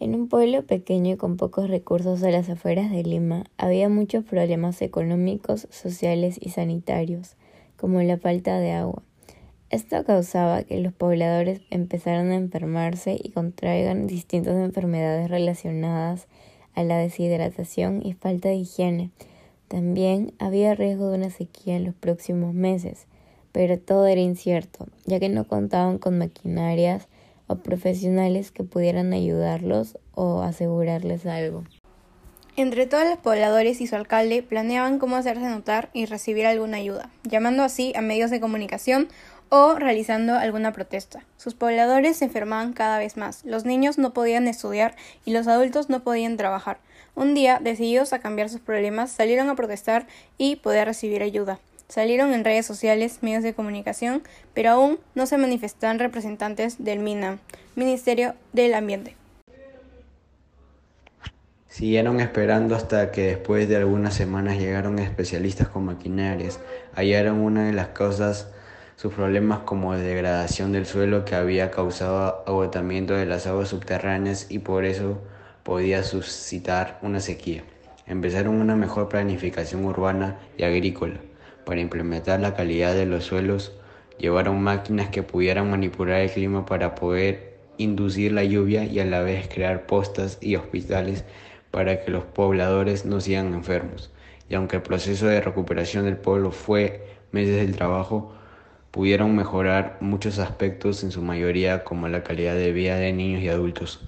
En un pueblo pequeño y con pocos recursos a las afueras de Lima, había muchos problemas económicos, sociales y sanitarios, como la falta de agua. Esto causaba que los pobladores empezaran a enfermarse y contraigan distintas enfermedades relacionadas a la deshidratación y falta de higiene. También había riesgo de una sequía en los próximos meses, pero todo era incierto, ya que no contaban con maquinarias profesionales que pudieran ayudarlos o asegurarles algo. Entre todos los pobladores y su alcalde planeaban cómo hacerse notar y recibir alguna ayuda, llamando así a medios de comunicación o realizando alguna protesta. Sus pobladores se enfermaban cada vez más, los niños no podían estudiar y los adultos no podían trabajar. Un día, decididos a cambiar sus problemas, salieron a protestar y poder recibir ayuda. Salieron en redes sociales, medios de comunicación, pero aún no se manifestan representantes del MINAM, Ministerio del Ambiente. Siguieron esperando hasta que después de algunas semanas llegaron especialistas con maquinarias. Hallaron una de las causas, sus problemas como degradación del suelo que había causado agotamiento de las aguas subterráneas y por eso podía suscitar una sequía. Empezaron una mejor planificación urbana y agrícola para implementar la calidad de los suelos, llevaron máquinas que pudieran manipular el clima para poder inducir la lluvia y a la vez crear postas y hospitales para que los pobladores no sigan enfermos. Y aunque el proceso de recuperación del pueblo fue meses del trabajo, pudieron mejorar muchos aspectos en su mayoría como la calidad de vida de niños y adultos.